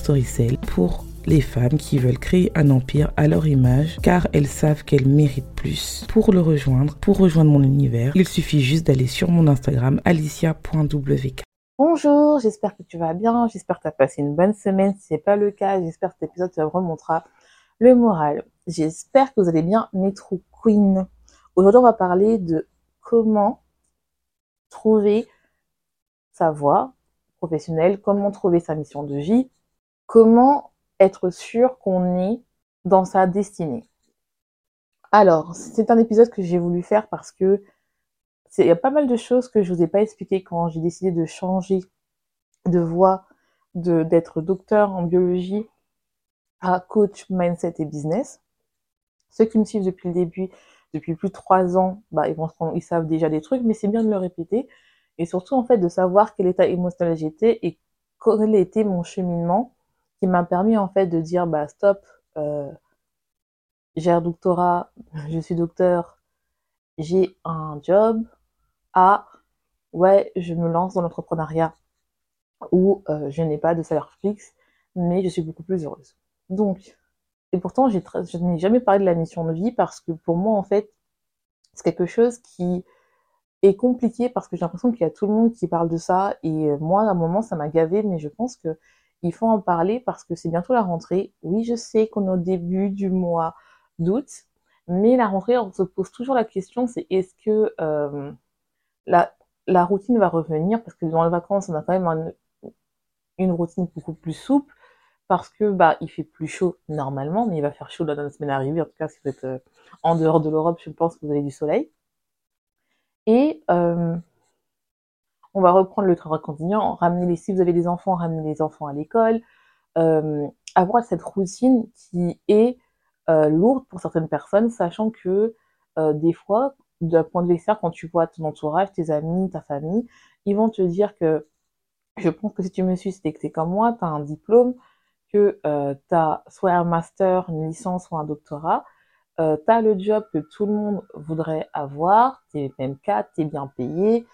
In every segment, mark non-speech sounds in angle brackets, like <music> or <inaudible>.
Storycell pour les femmes qui veulent créer un empire à leur image car elles savent qu'elles méritent plus. Pour le rejoindre, pour rejoindre mon univers, il suffit juste d'aller sur mon Instagram alicia.wk. Bonjour, j'espère que tu vas bien, j'espère que tu as passé une bonne semaine. Si ce n'est pas le cas, j'espère que cet épisode te remontera le moral. J'espère que vous allez bien, mes queen. Aujourd'hui, on va parler de comment trouver sa voie professionnelle, comment trouver sa mission de vie, comment être sûr qu'on est dans sa destinée. Alors, c'est un épisode que j'ai voulu faire parce que il y a pas mal de choses que je vous ai pas expliquées quand j'ai décidé de changer de voie, d'être docteur en biologie à coach mindset et business. Ceux qui me suivent depuis le début, depuis plus de trois ans, bah, ils, vont, ils savent déjà des trucs, mais c'est bien de le répéter. Et surtout, en fait, de savoir quel état émotionnel j'étais et quel était mon cheminement qui m'a permis en fait de dire bah stop, euh, j'ai un doctorat, <laughs> je suis docteur, j'ai un job, à ouais, je me lance dans l'entrepreneuriat où euh, je n'ai pas de salaire fixe, mais je suis beaucoup plus heureuse. Donc, et pourtant, je n'ai jamais parlé de la mission de vie parce que pour moi, en fait, c'est quelque chose qui est compliqué parce que j'ai l'impression qu'il y a tout le monde qui parle de ça et euh, moi, à un moment, ça m'a gavé, mais je pense que il faut en parler parce que c'est bientôt la rentrée. Oui, je sais qu'on est au début du mois d'août, mais la rentrée, on se pose toujours la question, c'est est-ce que euh, la, routine va revenir? Parce que dans les vacances, on a quand même une routine beaucoup plus souple parce que bah il fait plus chaud normalement, mais il va faire chaud dans la semaine arrivée. En tout cas, si vous êtes euh, en dehors de l'Europe, je pense que vous avez du soleil. Et euh, on va reprendre le travail continuant, ramener les, si vous avez des enfants, ramener les enfants à l'école, euh, avoir cette routine qui est euh, lourde pour certaines personnes, sachant que euh, des fois, d'un point de vue extérieur, quand tu vois ton entourage, tes amis, ta famille, ils vont te dire que, je pense que si tu me suis, c'est que t'es comme moi, tu as un diplôme, que euh, tu as soit un master, une licence ou un doctorat, euh, tu as le job que tout le monde voudrait avoir, tu es PM4, tu es bien payé,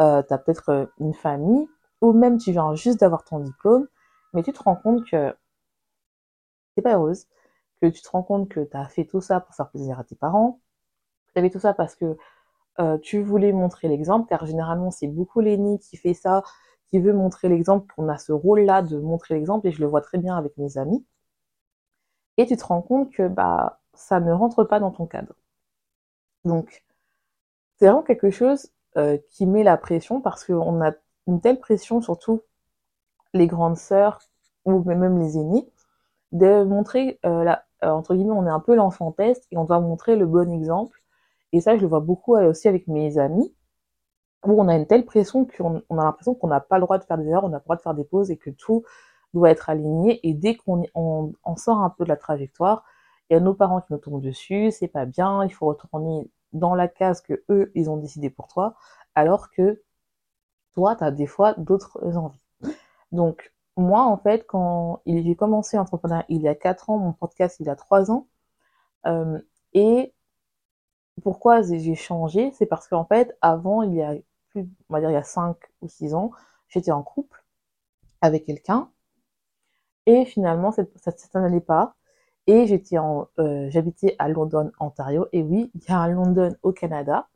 euh, tu as peut-être euh, une famille, ou même tu viens juste d'avoir ton diplôme, mais tu te rends compte que t'es pas heureuse, que tu te rends compte que tu as fait tout ça pour faire plaisir à tes parents, tu as fait tout ça parce que euh, tu voulais montrer l'exemple, car généralement c'est beaucoup l'aîné qui fait ça, qui veut montrer l'exemple, qu'on a ce rôle-là de montrer l'exemple, et je le vois très bien avec mes amis. Et tu te rends compte que bah ça ne rentre pas dans ton cadre. Donc, c'est vraiment quelque chose euh, qui met la pression parce qu'on a une telle pression, surtout les grandes sœurs ou même les aînés, de montrer, euh, la, euh, entre guillemets, on est un peu l'enfant test et on doit montrer le bon exemple. Et ça, je le vois beaucoup aussi avec mes amis, où on a une telle pression qu'on on a l'impression qu'on n'a pas le droit de faire des erreurs, on n'a pas le droit de faire des pauses et que tout doit être aligné. Et dès qu'on on, on sort un peu de la trajectoire, il y a nos parents qui nous tombent dessus, c'est pas bien, il faut retourner dans la case que eux, ils ont décidé pour toi, alors que toi, tu as des fois d'autres envies. Donc, moi, en fait, quand j'ai commencé entrepreneur il y a 4 ans, mon podcast il y a 3 ans, euh, et pourquoi j'ai changé, c'est parce qu'en fait, avant, il y a plus, on va dire, il y a 5 ou 6 ans, j'étais en couple avec quelqu'un, et finalement, ça, ça n'allait pas, et j'étais en, euh, j'habitais à London, Ontario. Et oui, il y a un London au Canada.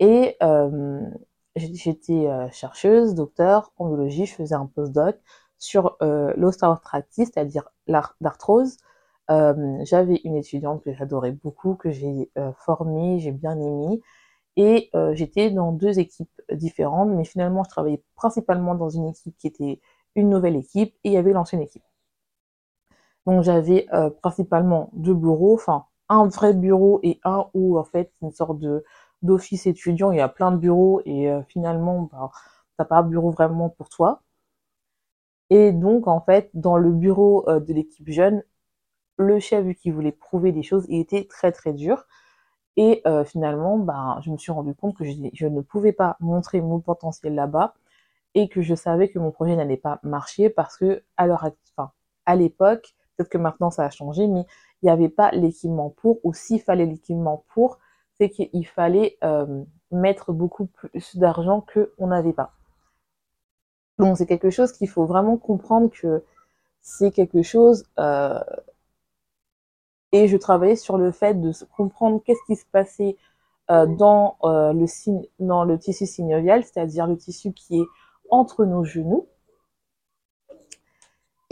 Et euh, j'étais euh, chercheuse, docteur en biologie. Je faisais un postdoc sur euh, l'ostéoarthritis, c'est-à-dire l'arthrose. Euh, j'avais une étudiante que j'adorais beaucoup, que j'ai euh, formée, j'ai bien aimée. Et j'étais dans deux équipes différentes, mais finalement, je travaillais principalement dans une équipe qui était une nouvelle équipe et il y avait l'ancienne équipe. Donc j'avais euh, principalement deux bureaux, enfin un vrai bureau et un où en fait une sorte de d'office étudiant, il y a plein de bureaux et euh, finalement bah, t'as pas un bureau vraiment pour toi. Et donc en fait dans le bureau euh, de l'équipe jeune, le chef vu qu'il voulait prouver des choses, il était très très dur. Et finalement, bah, je me suis rendu compte que je, ne pouvais pas montrer mon potentiel là-bas et que je savais que mon projet n'allait pas marcher parce que à l'heure, enfin, à l'époque, peut-être que maintenant ça a changé, mais il n'y avait pas l'équipement pour, ou s'il fallait l'équipement pour, c'est qu'il fallait euh, mettre beaucoup plus d'argent qu'on n'avait pas. Donc c'est quelque chose qu'il faut vraiment comprendre que c'est quelque chose euh, et je travaillais sur le fait de comprendre qu'est-ce qui se passait euh, dans, le, dans le tissu synovial, c'est-à-dire le tissu qui est entre nos genoux.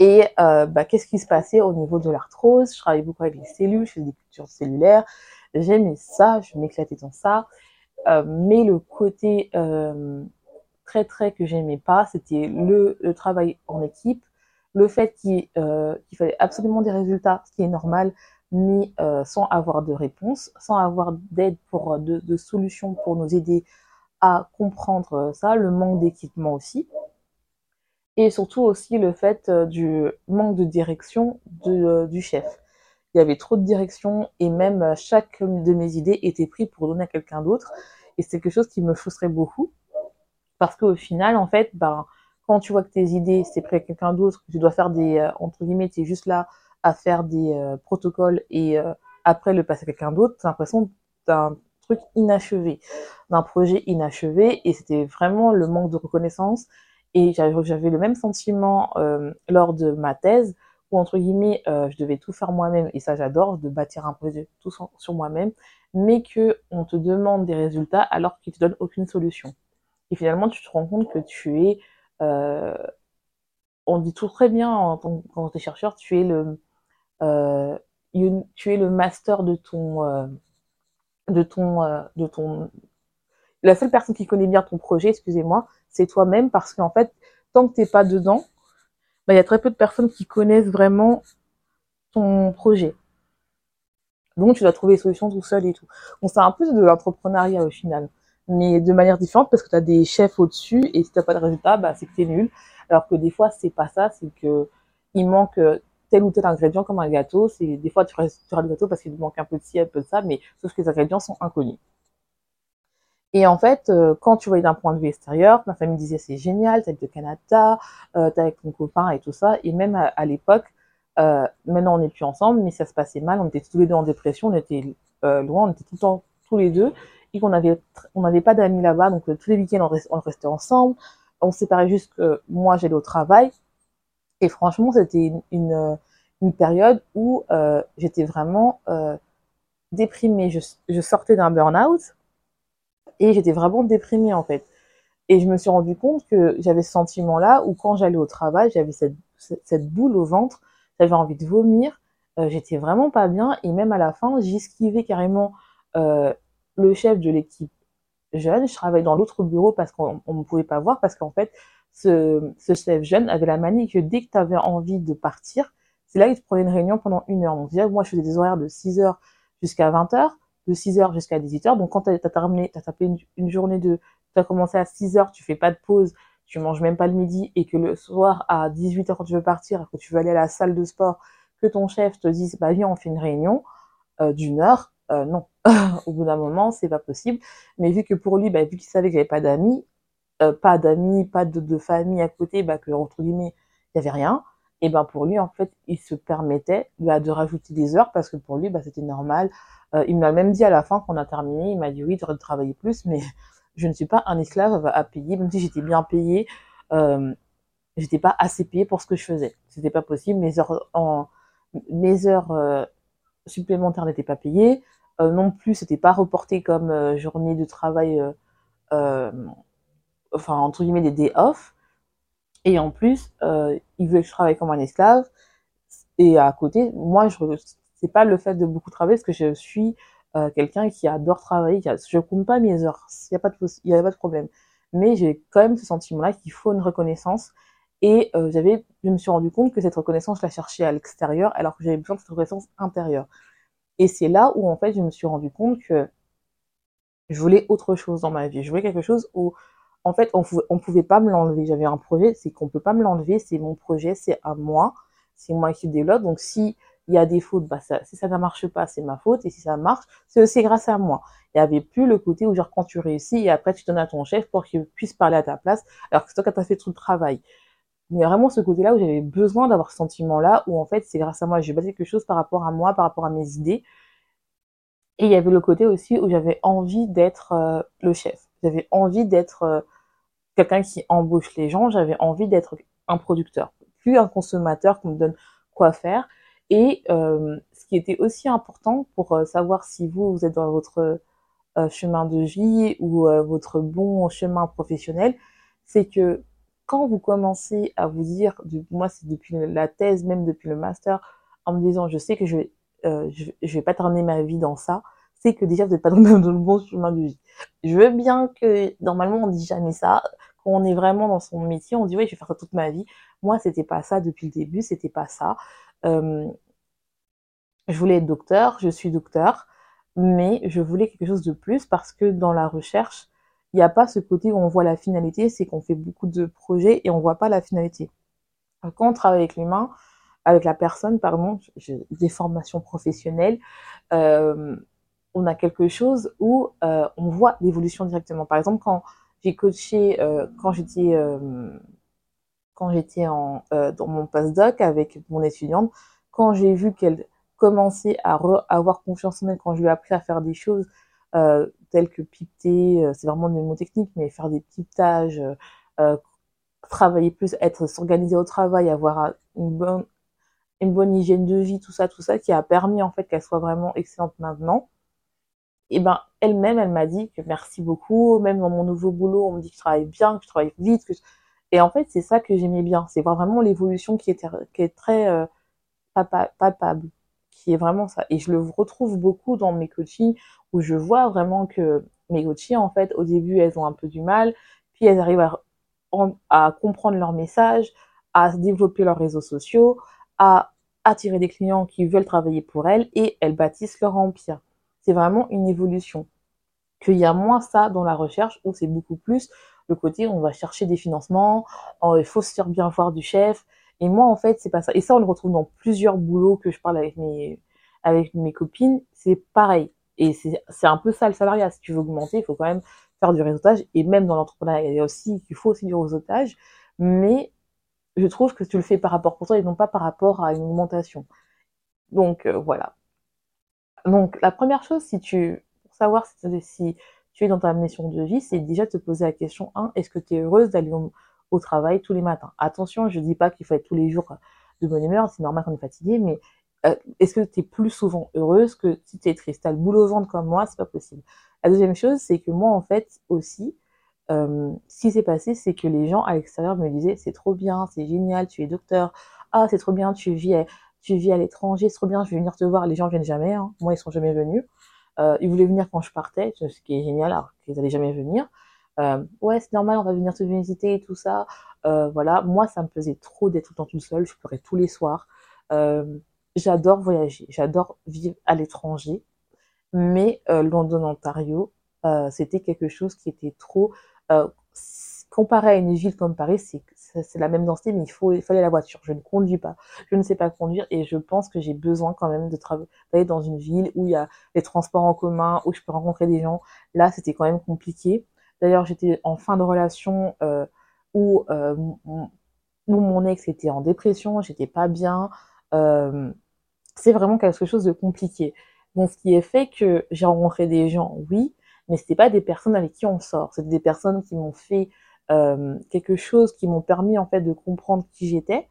Et euh, bah, qu'est-ce qui se passait au niveau de l'arthrose? Je travaillais beaucoup avec les cellules, je faisais des cultures cellulaires. J'aimais ça, je m'éclatais dans ça. Euh, mais le côté euh, très très que j'aimais pas, c'était le, travail en équipe, le fait qu'il fallait absolument des résultats, ce qui est normal, mais sans avoir de réponse, sans avoir d'aide pour de, de, solutions pour nous aider à comprendre ça, le manque d'équipement aussi, et surtout aussi le fait euh, du manque de direction de, euh, du chef. Il y avait trop de direction et même euh, chaque de mes idées était pris pour donner à quelqu'un d'autre, et c'est quelque chose qui me frustrait beaucoup, parce qu'au final, en fait, ben, quand tu vois que tes idées, c'est pris à quelqu'un d'autre, que tu dois faire des, entre guillemets, tu es juste là à faire des protocoles et après le passer à quelqu'un d'autre, t'as l'impression d'un truc inachevé, d'un projet inachevé et c'était vraiment le manque de reconnaissance et j'avais le même sentiment euh, lors de ma thèse où entre guillemets euh, je devais tout faire moi-même et ça j'adore de bâtir un projet tout sur, moi-même mais que on te demande des résultats alors qu'ils te donnent aucune solution et finalement tu te rends compte que tu es euh, on dit tout très bien en quand tu es chercheur tu es le tu es le master de ton, de ton. La seule personne qui connaît bien ton projet, excusez-moi, c'est toi-même parce qu'en fait, tant que t'es pas dedans, bah, il y a très peu de personnes qui connaissent vraiment ton projet. Donc, tu dois trouver des solutions tout seul et tout. Donc, c'est un peu de l'entrepreneuriat au final. Mais de manière différente parce que tu as des chefs au-dessus et si t'as pas de résultat, bah, c'est que t'es nul. Alors que des fois, c'est pas ça, c'est que il manque tel ou tel ingrédient comme un gâteau. Des fois tu resteras le gâteau parce qu'il manque un peu de ci, un peu de ça, mais sauf que les ingrédients sont inconnus. Et en fait, euh, quand tu voyais d'un point de vue extérieur, ma famille disait c'est génial, t'es avec le Canada, euh, t'es avec ton copain et tout ça. Et même à, l'époque, euh, maintenant on n'est plus ensemble, mais ça se passait mal. On était tous les deux en dépression, on était euh, loin, on était tout le temps tous les deux, et qu'on avait on n'avait pas d'amis là-bas, donc tous les week-ends on, restait, ensemble. On séparait juste que moi j'allais au travail, et franchement, c'était une, une, période où euh, j'étais vraiment euh, déprimée. Je, je sortais d'un burn-out et j'étais vraiment déprimée en fait. Et je me suis rendu compte que j'avais ce sentiment-là où quand j'allais au travail, j'avais cette, cette, boule au ventre, j'avais envie de vomir, euh, j'étais vraiment pas bien et même à la fin, j'esquivais carrément euh, le chef de l'équipe jeune. Je travaillais dans l'autre bureau parce qu'on ne pouvait pas voir parce qu'en fait, ce, ce chef jeune avait la manie que dès que tu avais envie de partir, c'est là qu'il te prenait une réunion pendant une heure. Donc, moi, je faisais des horaires de 6 heures jusqu'à 20 heures, de 6 heures jusqu'à 18 heures. Donc, quand tu as, terminé, tu as tapé une, une, journée de, tu as commencé à 6 heures, tu fais pas de pause, tu manges même pas le midi et que le soir à 18 heures quand tu veux partir, que tu veux aller à la salle de sport, que ton chef te dise, bah, viens, on fait une réunion, euh, d'une heure, euh, non. <laughs> Au bout d'un moment, c'est pas possible. Mais vu que pour lui, bah, vu qu'il savait que j'avais pas d'amis, euh, pas d'amis, pas de, de, famille à côté, bah, que entre guillemets, il y avait rien. Et ben pour lui, en fait, il se permettait bah, de rajouter des heures parce que pour lui, bah, c'était normal. Euh, il m'a même dit à la fin qu'on a terminé, il m'a dit oui, tu aurais travailler plus, mais <laughs> je ne suis pas un esclave à payer, même si j'étais bien payée, euh, j'étais pas assez payée pour ce que je faisais. C'était pas possible. Mes heures euh, supplémentaires n'étaient pas payées. Euh, non plus, c'était pas reporté comme journée de travail enfin entre guillemets des day off et en plus euh, il veut que je travaille comme un esclave et à côté moi je c'est pas le fait de beaucoup travailler parce que je suis euh, quelqu'un qui adore travailler qui a, je compte pas mes heures il y a pas de y a pas de problème mais j'ai quand même ce sentiment là qu'il faut une reconnaissance Et euh, j'avais, je me suis rendu compte que cette reconnaissance, je la cherchais à l'extérieur, alors que j'avais besoin de cette reconnaissance intérieure. Et c'est là où, en fait, je me suis rendu compte que je voulais autre chose dans ma vie. Je voulais quelque chose où, en fait, on, on pouvait pas me l'enlever. J'avais un projet, c'est qu'on peut pas me l'enlever, c'est mon projet, c'est à moi, c'est moi qui le développe. Donc, si il y a des fautes, bah ça, si ça ne marche pas, c'est ma faute, et si ça marche, c'est aussi grâce à moi. Il n'y avait plus le côté où genre quand tu réussis et après tu donnes à ton chef pour qu'il puisse parler à ta place, alors que toi qui as fait tout le travail. Mais vraiment ce côté-là où j'avais besoin d'avoir ce sentiment-là, où en fait c'est grâce à moi, j'ai bâti quelque chose par rapport à moi, par rapport à mes idées. Et il y avait le côté aussi où j'avais envie d'être euh, le chef. J'avais envie d'être euh, quelqu'un qui embauche les gens, j'avais envie d'être un producteur, plus un consommateur qui me donne quoi faire. Et euh, ce qui était aussi important pour euh, savoir si vous, vous êtes dans votre euh, chemin de vie ou votre bon chemin professionnel, c'est que quand vous commencez à vous dire, moi c'est depuis la thèse, même depuis le master, en me disant je sais que je vais, je, je, vais pas terminer ma vie dans ça, c'est que déjà vous n'êtes pas <laughs> dans le, bon chemin de vie. Je veux bien que normalement on dit jamais ça. Quand on est vraiment dans son métier, on dit oui je vais faire ça toute ma vie. Moi c'était pas ça depuis le début, c'était pas ça. Euh, je voulais être docteur, je suis docteur, mais je voulais quelque chose de plus parce que dans la recherche, il n'y a pas ce côté où on voit la finalité, c'est qu'on fait beaucoup de projets et on voit pas la finalité. Quand on travaille avec l'humain, avec la personne, pardon, des formations professionnelles, euh, on a quelque chose où euh, on voit l'évolution directement. Par exemple, quand j'ai coaché, euh, quand j'étais euh, quand j'étais en euh, dans mon postdoc avec mon étudiante, quand j'ai vu qu'elle commençait à avoir confiance en elle, quand je lui ai appris à faire des choses euh, telles que pipeter, euh, c'est vraiment des mots techniques, mais faire des pipetages, travailler plus, être s'organiser au travail, avoir une bonne une bonne hygiène de vie, tout ça, tout ça, qui a permis en fait qu'elle soit vraiment excellente maintenant. Et ben elle-même, elle m'a dit que merci beaucoup. Même dans mon nouveau boulot, on me dit que je travaille bien, que je travaille vite. Et en fait, c'est ça que j'aimais bien. C'est vraiment l'évolution qui est très euh, palpable qui est vraiment ça. Et je le retrouve beaucoup dans mes coachings où je vois vraiment que mes coachings, en fait, au début, elles ont un peu du mal, puis elles arrivent à, à comprendre leur message, à développer leurs réseaux sociaux, à attirer des clients qui veulent travailler pour elles et elles bâtissent leur empire. C'est vraiment une évolution. Qu'il y a moins ça dans la recherche où c'est beaucoup plus le côté on va chercher des financements, oh, il faut se faire bien voir du chef, et moi, en fait, c'est pas ça. Et ça, on le retrouve dans plusieurs boulots que je parle avec mes, avec mes copines. C'est pareil. Et c'est un peu ça le salariat. Si tu veux augmenter, il faut quand même faire du réseautage. Et même dans l'entrepreneuriat, il aussi, il faut aussi du réseautage. Mais je trouve que tu le fais par rapport pour toi et non pas par rapport à une augmentation. Donc, euh, voilà. Donc, la première chose, si tu, pour savoir si, tu es dans ta mission de vie, c'est déjà te poser la question 1, est-ce que tu es heureuse d'aller au travail tous les matins? Attention, je dis pas qu'il faut être tous les jours de bonne humeur, c'est normal qu'on est fatigué, mais euh, est-ce que tu es plus souvent heureuse que si tu es triste? T'as le boulot comme moi, c'est pas possible. La deuxième chose, c'est que moi, en fait, aussi, euh, ce qui s'est passé, c'est que les gens à l'extérieur me disaient c'est trop bien, c'est génial, tu es docteur, ah c'est trop bien, tu vis tu vis à l'étranger, c'est trop bien, je vais venir te voir. Les gens viennent jamais, hein. moi ils sont jamais venus. Euh, ils voulaient venir quand je partais, ce qui est génial, alors qu'ils allaient jamais venir euh, ouais c'est normal on va venir te visiter et tout ça euh, voilà moi ça me faisait trop d'être tout le temps toute seule je pleurais tous les soirs j'adore voyager j'adore vivre à l'étranger mais London Ontario c'était quelque chose qui était trop comparé à une ville comme Paris c'est c'est la même densité, mais il faut, il fallait la voiture. Je ne conduis pas, je ne sais pas conduire, et je pense que j'ai besoin quand même de travailler dans une ville où il y a les transports en commun, où je peux rencontrer des gens. Là, c'était quand même compliqué. D'ailleurs, j'étais en fin de relation euh, où, euh, où mon ex était en dépression, j'étais pas bien. Euh, c'est vraiment quelque chose de compliqué. Donc, ce qui est fait que j'ai rencontré des gens, oui, mais c'était pas des personnes avec qui on sort. C'était des personnes qui m'ont fait euh, quelque chose, qui m'ont permis en fait de comprendre qui j'étais.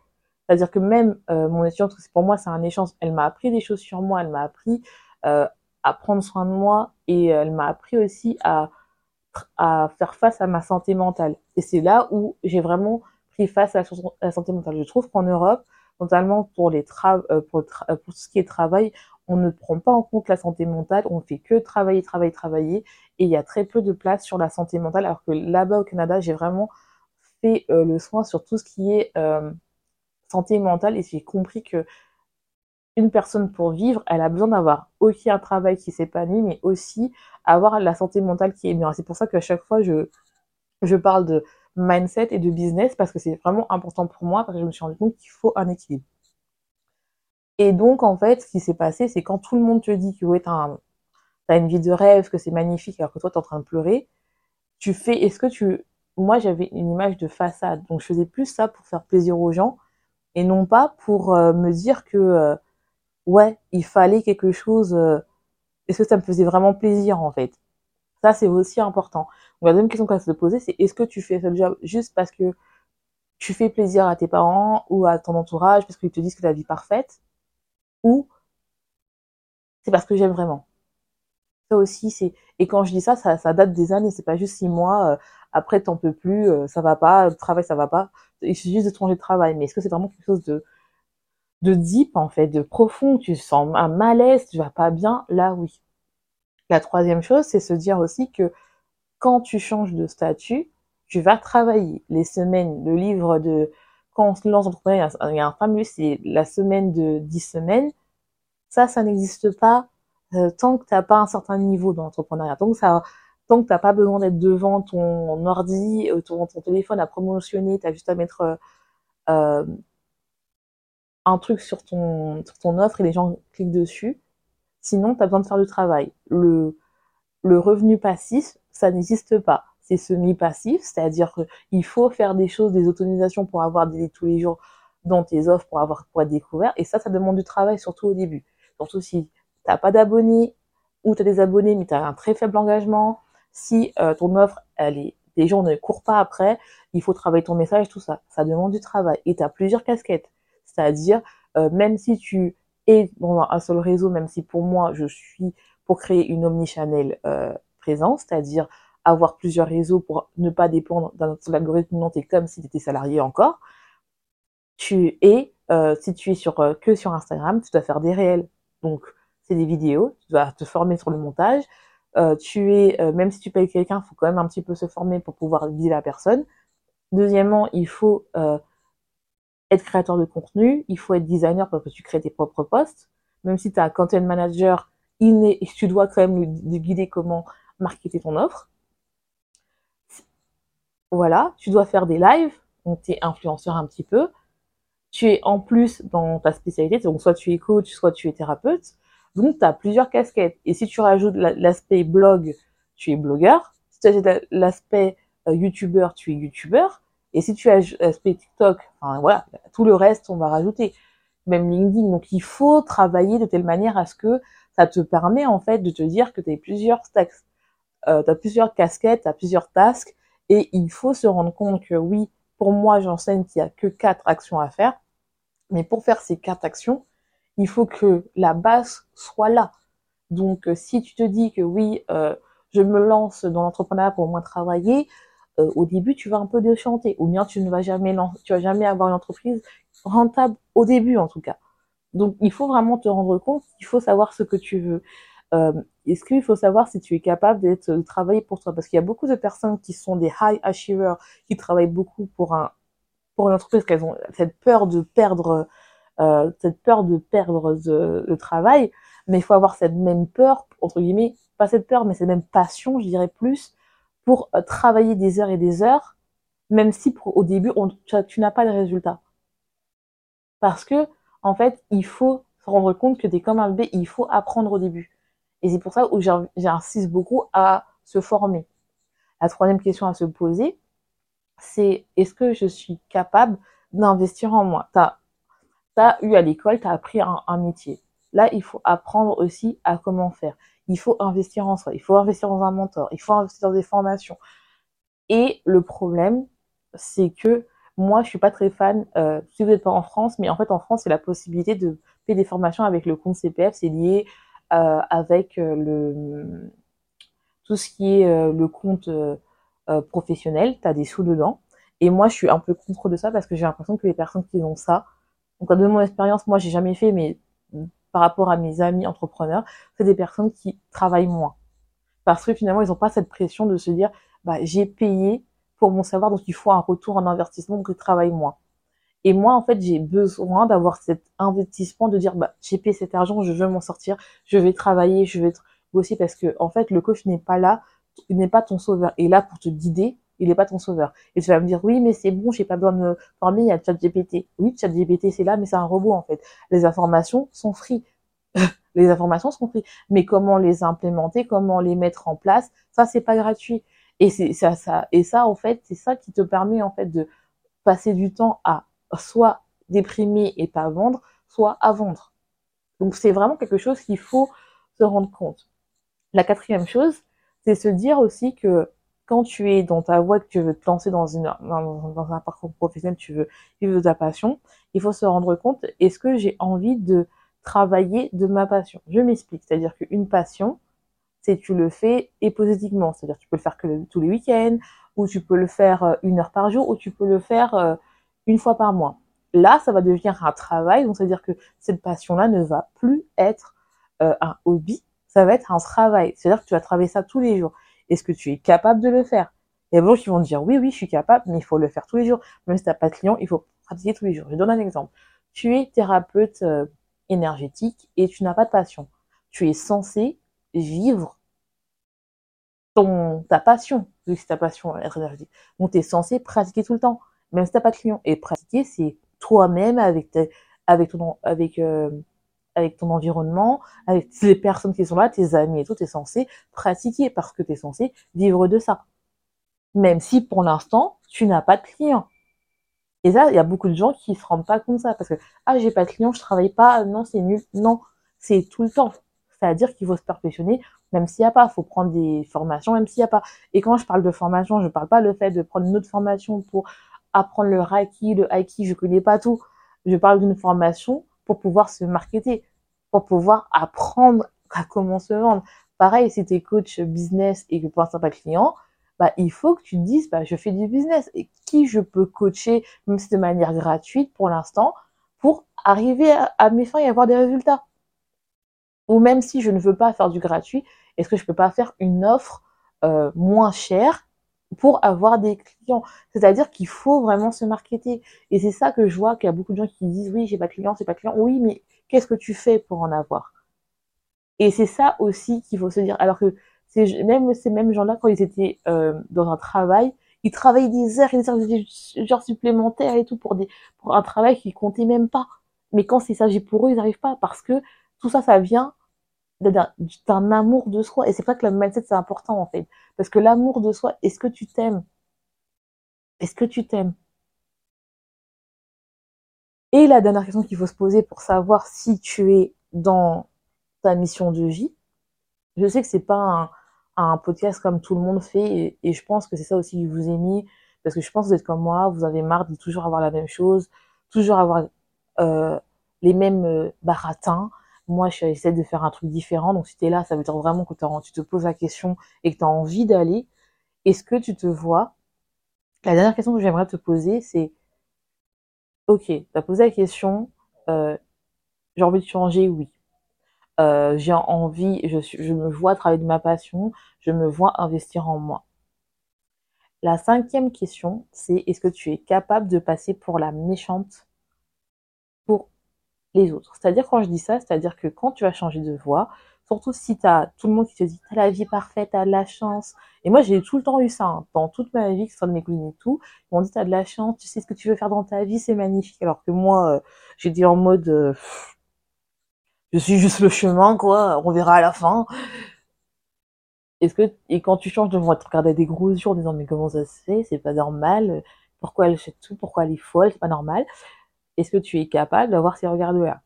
C'est-à-dire que même euh, mon étudiante, pour moi c'est un échange, elle m'a appris des choses sur moi, elle m'a appris euh, à prendre soin de moi et elle m'a appris aussi à à faire face à ma santé mentale. Et c'est là où j'ai vraiment pris face à la, santé mentale. Je trouve qu'en Europe, notamment pour les euh, pour tout ce qui est travail, on ne prend pas en compte la santé mentale, on fait que travailler, travailler, travailler, et il y a très peu de place sur la santé mentale, alors que là-bas au Canada, j'ai vraiment fait euh, le soin sur tout ce qui est santé mentale et j'ai compris que une personne pour vivre, elle a besoin d'avoir aussi un travail qui s'épanouit, mais aussi avoir la santé mentale qui est bien. C'est pour ça qu'à chaque fois, je, je parle de mindset et de business parce que c'est vraiment important pour moi parce que je me suis rendu compte qu'il faut un équilibre. Et donc, en fait, ce qui s'est passé, c'est quand tout le monde te dit que ouais, t'as as une vie de rêve, que c'est magnifique, alors que toi, t'es en train de pleurer, tu fais, est-ce que tu, moi, j'avais une image de façade. Donc, je faisais plus ça pour faire plaisir aux gens et non pas pour euh, me dire que, euh, ouais, il fallait quelque chose, euh, est-ce que ça me faisait vraiment plaisir, en fait? Ça, c'est aussi important. Donc, la deuxième question qu'on va se poser, c'est est-ce que tu fais ce job juste parce que tu fais plaisir à tes parents ou à ton entourage parce qu'ils te disent que la vie parfaite? Ou c'est parce que j'aime vraiment. Ça aussi, c'est et quand je dis ça, ça, date des années. C'est pas juste six mois. Euh, après, t'en peux plus, euh, ça va pas, le travail, ça va pas. Il suffit juste de changer de travail. Mais est-ce que c'est vraiment quelque chose de de deep en fait, de profond? Tu sens un malaise, tu vas pas bien? Là, oui. La troisième chose, c'est se dire aussi que quand tu changes de statut, tu vas travailler les semaines, le livre de quand on se lance entrepreneur, il y a un fameux, c'est la semaine de 10 semaines. Ça, ça n'existe pas euh, tant que tu n'as pas un certain niveau dans l'entrepreneuriat. Tant que ça, tant que pas besoin d'être devant ton ordi, euh, ton, téléphone à promotionner, tu as juste à mettre euh, un truc sur ton, offre et les gens cliquent dessus. Sinon, tu as besoin de faire du travail. Le revenu passif, ça n'existe pas semi-passif, c'est-à-dire qu'il faut faire des choses, des autorisations pour avoir des tous les jours dans tes offres pour avoir être découvert. Et ça, ça demande du travail, surtout au début. Surtout si t'as pas d'abonnés ou tu as des abonnés mais tu as un très faible engagement. Si euh, ton offre, les gens ne courent pas après, il faut travailler ton message, tout ça. Ça demande du travail. Et tu as plusieurs casquettes. C'est-à-dire, euh, même si tu es dans un seul réseau, même si pour moi, je suis pour créer une omnichannel euh, présence, c'est-à-dire avoir plusieurs réseaux pour ne pas dépendre d'un algorithme monté comme si tu étais salarié encore. Tu es, euh, si tu es sur, euh, que sur Instagram, tu dois faire des réels. Donc, c'est des vidéos, tu dois te former sur le montage. Euh, tu es, euh, même si tu payes quelqu'un, il faut quand même un petit peu se former pour pouvoir viser la personne. Deuxièmement, il faut euh, être créateur de contenu, il faut être designer parce que tu crées tes propres posts. Même si tu as un content manager inné, tu dois quand même lui guider comment marketer ton offre. Voilà, tu dois faire des lives, donc tu es influenceur un petit peu. Tu es en plus dans ta spécialité, donc soit tu es coach, soit tu es thérapeute. Donc tu as plusieurs casquettes. Et si tu rajoutes l'aspect blog, tu es blogueur. Si tu ajoutes l'aspect euh, youtubeur, tu es youtubeur. Et si tu as l'aspect TikTok, enfin voilà, tout le reste, on va rajouter. Même LinkedIn. Donc il faut travailler de telle manière à ce que ça te permet en fait de te dire que tu as plusieurs stacks, euh, tu as plusieurs casquettes, tu as plusieurs tasks et il faut se rendre compte que oui, pour moi, j'enseigne qu'il n'y a que quatre actions à faire. Mais pour faire ces quatre actions, il faut que la base soit là. Donc, euh, si tu te dis que oui, euh, je me lance dans l'entrepreneuriat pour au moins travailler, euh, au début, tu vas un peu déchanter. Ou bien tu ne vas jamais, vas jamais avoir une entreprise rentable au début, en tout cas. Donc, il faut vraiment te rendre compte il faut savoir ce que tu veux. Euh, est-ce qu'il faut savoir si tu es capable d'être de travailler pour toi? Parce qu'il y a beaucoup de personnes qui sont des high achievers, qui travaillent beaucoup pour un pour une entreprise, qu'elles ont cette peur de perdre euh, cette peur de perdre le travail, mais il faut avoir cette même peur entre guillemets, pas cette peur, mais cette même passion, je dirais plus, pour euh, travailler des heures et des heures, même si au début tu, n'as pas de résultat. Parce que en fait, il faut se rendre compte que tu es comme un bébé, il faut apprendre au début. Et c'est pour ça où j'insiste beaucoup à se former. La troisième question à se poser, c'est est-ce que je suis capable d'investir en moi? Tu as, eu à l'école, tu as appris un, métier. Là, il faut apprendre aussi à comment faire. Il faut investir en soi, il faut investir dans un mentor, il faut investir dans des formations. Et le problème, c'est que moi, je suis pas très fan, euh, si vous n'êtes pas en France, mais en fait, en France, c'est la possibilité de faire des formations avec le compte CPF. C'est lié avec euh, le tout ce qui est euh, le compte professionnel, tu as des sous dedans. Et moi, je suis un peu contre de ça parce que j'ai l'impression que les personnes qui ont ça, donc de mon expérience, moi, j'ai jamais fait, mais par rapport à mes amis entrepreneurs, c'est des personnes qui travaillent moins. Parce que finalement, ils n'ont pas cette pression de se dire, bah, j'ai payé pour mon savoir, donc il faut un retour en investissement, donc je travaille moins. Et moi, en fait, j'ai besoin d'avoir cet investissement de dire, bah, j'ai payé cet argent, je veux m'en sortir, je vais travailler, je vais bosser parce que, en fait, le coach n'est pas là, il n'est pas ton sauveur. Il est là pour te guider, il n'est pas ton sauveur. Et tu vas me dire, oui, mais c'est bon, j'ai pas besoin de me former, il y a ChatGPT. Oui, ChatGPT, c'est là, mais c'est un robot, en fait. Les informations sont free. <laughs> les informations sont free. Mais comment les implémenter, comment les mettre en place, ça, c'est pas gratuit. Et c'est ça, ça, et ça, en fait, c'est ça qui te permet, en fait, de passer du temps à soit déprimer et pas vendre, soit à vendre. Donc c'est vraiment quelque chose qu'il faut se rendre compte. La quatrième chose, c'est se dire aussi que quand tu es dans ta voie, que tu veux te lancer dans, un parcours professionnel, tu veux vivre de ta passion, il faut se rendre compte, est-ce que j'ai envie de travailler de ma passion? Je m'explique, c'est-à-dire qu'une passion, c'est tu le fais et positivement, c'est-à-dire tu peux le faire que tous les week-ends, ou tu peux le faire euh, une heure par jour, ou tu peux le faire euh, une fois par mois. Là, ça va devenir un travail, donc c'est-à-dire que cette passion-là ne va plus être euh, un hobby, ça va être un travail. C'est-à-dire que tu vas travailler ça tous les jours. Est-ce que tu es capable de le faire? Il y a gens qui vont dire oui, oui, je suis capable, mais il faut le faire tous les jours. Même si tu n'as pas de client, il faut pratiquer tous les jours. Je donne un exemple. Tu es thérapeute euh, énergétique et tu n'as pas de passion. Tu es censé vivre ton, ta passion, vu que c'est ta passion énergétique. Donc, tu es censé pratiquer tout le temps même si t'as pas de client. Et pratiquer, c'est toi-même avec avec ton, avec, euh, avec ton environnement, avec les personnes qui sont là, tes amis et tout, t'es censé pratiquer parce que t'es censé vivre de ça. Même si pour l'instant, tu n'as pas de client. Et ça, il y a beaucoup de gens qui se rendent pas compte de ça parce que, ah, j'ai pas de client, je travaille pas, non, c'est nul. Non, c'est tout le temps. C'est-à-dire qu'il faut se perfectionner, même s'il n'y a pas, faut prendre des formations, même s'il n'y a pas. Et quand je parle de formation, je parle pas le fait de prendre une autre formation pour apprendre le Reiki, le Aiki, je connais pas tout. Je parle d'une formation pour pouvoir se marketer, pour pouvoir apprendre à comment se vendre. Pareil, si tu es coach business et que pour l'instant pas client, bah, il faut que tu te dises, bah, je fais du business et qui je peux coacher, même si de manière gratuite pour l'instant, pour arriver à, mes fins et avoir des résultats? Ou même si je ne veux pas faire du gratuit, est-ce que je peux pas faire une offre euh, moins chère pour avoir des clients. C'est-à-dire qu'il faut vraiment se marketer. Et c'est ça que je vois qu'il y a beaucoup de gens qui disent oui, j'ai pas de clients, c'est pas de clients. Oui, mais qu'est-ce que tu fais pour en avoir? Et c'est ça aussi qu'il faut se dire. Alors que même ces mêmes gens-là, quand ils étaient euh, dans un travail, ils travaillaient des heures des heures, des supplémentaires et tout pour un travail qui comptait même pas. Mais quand il s'agit pour eux, ils n'arrivent pas parce que tout ça, ça vient d'un amour de soi. Et c'est pas que le mindset, c'est important, en fait. Parce que l'amour de soi, est-ce que tu t'aimes? Est-ce que tu t'aimes? Et la dernière question qu'il faut se poser pour savoir si tu es dans ta mission de vie, je sais que c'est pas un, podcast comme tout le monde fait, et, je pense que c'est ça aussi qui vous ai mis, parce que je pense que vous êtes comme moi, vous avez marre de toujours avoir la même chose, toujours avoir euh, les mêmes euh, baratins, moi, j'essaie de faire un truc différent. Donc, si tu es là, ça veut dire vraiment que tu te poses la question et que tu as envie d'aller. Est-ce que tu te vois? La dernière question que j'aimerais te poser, c'est Ok, tu as posé la question, euh, j'ai envie de changer, oui. Euh, j'ai envie, je, je me vois travailler de ma passion, je me vois investir en moi. La cinquième question, c'est est-ce que tu es capable de passer pour la méchante? Pour les autres. C'est-à-dire quand je dis ça, c'est-à-dire que quand tu vas changer de voie, surtout si tu as tout le monde qui te dit t'as la vie parfaite, t'as de la chance. Et moi j'ai tout le temps eu ça hein. dans toute ma vie, que ce soit de mes cousines et tout. Ils m'ont dit t'as de la chance, tu sais ce que tu veux faire dans ta vie, c'est magnifique. Alors que moi euh, j'ai dit en mode euh, je suis juste le chemin quoi, on verra à la fin. Est-ce que et quand tu changes de voie, tu regardes des gros yeux en disant mais comment ça se fait, c'est pas normal. Pourquoi elle fait tout, pourquoi elle est folle, c'est pas normal est-ce que tu es capable d'avoir ces regards-là?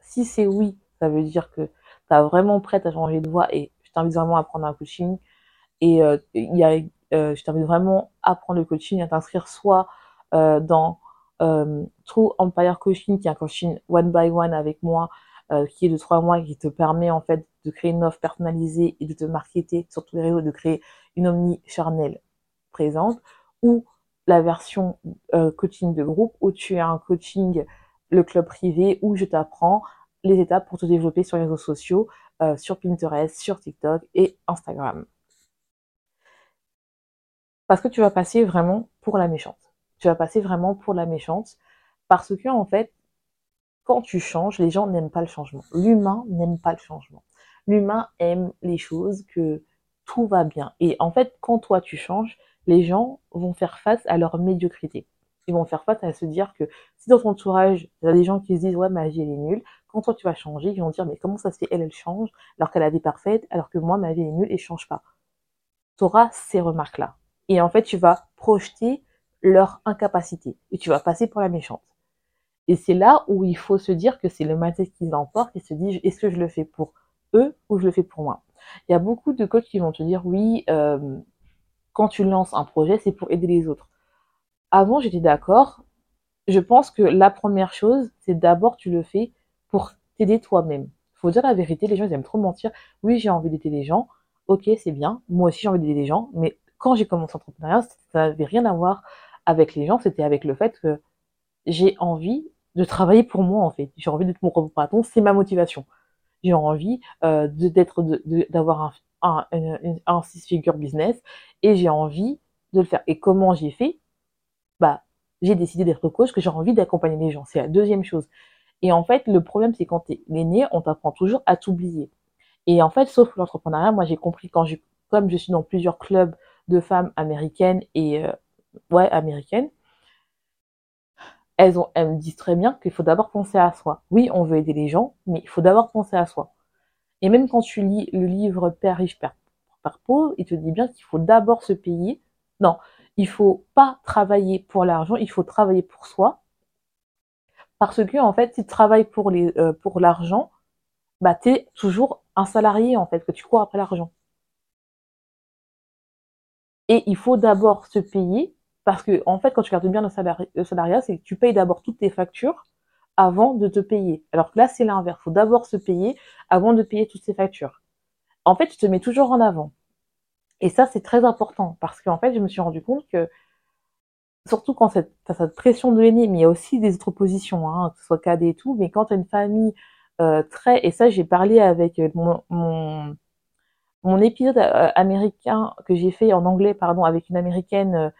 Si c'est oui, ça veut dire que tu es vraiment prête à changer de voie et je t'invite vraiment à prendre un coaching. Et euh, euh, je t'invite vraiment à prendre le coaching, à t'inscrire soit euh, dans True Empire Coaching, qui est un coaching one by one avec moi, qui est de trois mois, qui te permet en fait de créer une offre personnalisée et de te marketer sur tous les réseaux, de créer une omni charnel présente, ou la version euh, coaching de groupe où tu as un coaching, le club privé, où je t'apprends les étapes pour te développer sur les réseaux sociaux, euh, sur Pinterest, sur TikTok et Instagram. Parce que tu vas passer vraiment pour la méchante. Tu vas passer vraiment pour la méchante parce que, en fait, quand tu changes, les gens n'aiment pas le changement. L'humain n'aime pas le changement. L'humain aime les choses que tout va bien. Et en fait, quand toi tu changes, les gens vont faire face à leur médiocrité. Ils vont faire face à se dire que si dans ton entourage, il y a des gens qui se disent ouais ma vie elle est nulle, quand toi tu vas changer, ils vont dire mais comment ça se fait? Elle elle change alors qu'elle a des parfaite alors que moi ma vie est nulle et change pas. Tu auras ces remarques là. Et en fait tu vas projeter leur incapacité et tu vas passer pour la méchante. Et c'est là où il faut se dire que c'est le matin qui l'emporte et se dit est-ce que je le fais pour eux ou je le fais pour moi? Il y a beaucoup de coachs qui vont te dire oui, euh, quand tu lances un projet, c'est pour aider les autres. Avant, j'étais d'accord. Je pense que la première chose, c'est d'abord tu le fais pour t'aider toi-même. Faut dire la vérité, les gens ils aiment trop mentir. Oui, j'ai envie d'aider les gens. Ok, c'est bien. Moi aussi, j'ai envie d'aider les gens. Mais quand j'ai commencé l'entrepreneuriat, ça n'avait rien à voir avec les gens. C'était avec le fait que j'ai envie de travailler pour moi en fait. J'ai envie d'être mon propre patron, c'est ma motivation. J'ai envie euh, d'être, d'avoir un, un, un, six-figure business et j'ai envie de le faire. Et comment j'ai fait? Bah, j'ai décidé d'être coach, que j'ai envie d'accompagner les gens. C'est la deuxième chose. Et en fait, le problème, c'est quand tu es né, on t'apprend toujours à t'oublier. Et en fait, sauf l'entrepreneuriat, moi j'ai compris quand comme je suis dans plusieurs clubs de femmes américaines et euh, ouais américaines, elles, ont, elles me disent très bien qu'il faut d'abord penser à soi. Oui, on veut aider les gens, mais il faut d'abord penser à soi. Et même quand tu lis le livre Père riche, Père, Père pauvre, il te dit bien qu'il faut d'abord se payer. Non, il faut pas travailler pour l'argent, il faut travailler pour soi. Parce que, en fait, si tu travailles pour les, euh, pour l'argent, bah, es toujours un salarié, en fait, que tu cours après l'argent. Et il faut d'abord se payer parce que, en fait, quand tu regardes bien le, salariat, c'est que tu payes d'abord toutes tes factures avant de te payer. Alors que là, c'est l'inverse. Il faut d'abord se payer avant de payer toutes tes factures. En fait, tu te mets toujours en avant. Et ça, c'est très important parce qu'en fait, je me suis rendu compte que, surtout quand tu as cette pression de l'aîné, mais il y a aussi des autres positions, hein, que ce soit cadet et tout, mais quand tu as une famille euh, très... Et ça, j'ai parlé avec mon, mon, mon épisode euh, américain que j'ai fait en anglais, pardon, avec une américaine euh,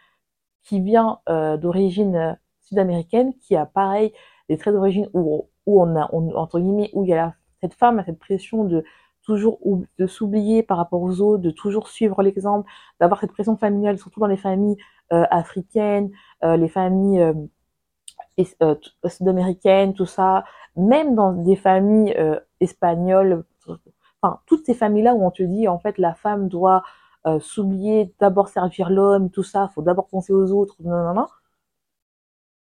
qui vient euh, d'origine euh, sud-américaine, qui a pareil des traits d'origine où, on a, entre guillemets, où il y a cette femme a cette pression de toujours ou de s'oublier par rapport aux autres, de toujours suivre l'exemple, d'avoir cette pression familiale, surtout dans les familles euh, africaines, euh, les familles euh, sud-américaines, tout ça, même dans des familles espagnoles, enfin toutes ces familles-là où on te dit en fait la femme doit euh, s'oublier, d'abord servir l'homme, tout ça, faut d'abord penser aux autres, non, non, non.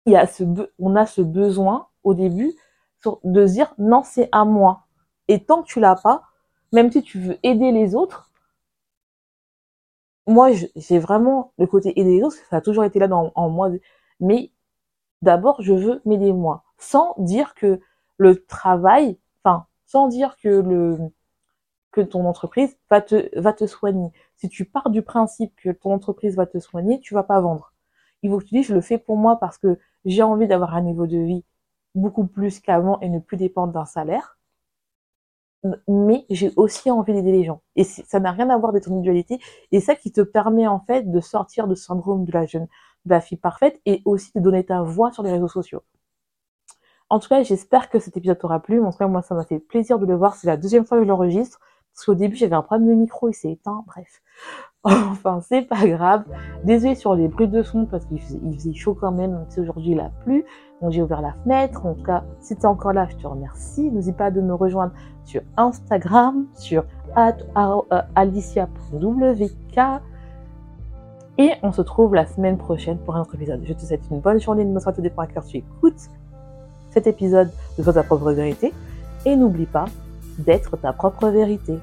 Il y a ce, on a ce besoin au début de dire non, c'est à moi. Et tant que tu l'as pas, même si tu veux aider les autres, moi, j'ai vraiment le côté aider les autres, ça a toujours été là dans, en moi. Mais d'abord, je veux m'aider moi, sans dire que le travail, enfin, sans dire que le que ton entreprise va te va te soigner. Si tu pars du principe que ton entreprise va te soigner, tu vas pas vendre. Il faut que tu dis, je le fais pour moi parce que j'ai envie d'avoir un niveau de vie beaucoup plus qu'avant et ne plus dépendre d'un salaire. Mais j'ai aussi envie d'aider les gens. Et ça n'a rien à voir avec ton individualité. Et ça qui te permet en fait de sortir de syndrome de la jeune, de la fille parfaite et aussi de donner ta voix sur les réseaux sociaux. En tout cas, j'espère que cet épisode t'aura plu. En tout cas, moi, ça m'a fait plaisir de le voir. C'est la deuxième fois que je l'enregistre. Parce qu'au début, j'avais un problème de micro, il s'est éteint, bref. <laughs> enfin, c'est pas grave. Désolé sur les bruits de son parce qu'il faisait, chaud quand même, si aujourd'hui il a plu. Donc j'ai ouvert la fenêtre. En tout cas, si tu es encore là, je te remercie. N'oublie pas de me rejoindre sur Instagram, sur euh, alicia.wk. Et on se trouve la semaine prochaine pour un autre épisode. Je te souhaite une bonne journée, une bonne soirée, tout dépend à cœur tu écoutes cet épisode de ta propre vérité. Et n'oublie pas d'être ta propre vérité.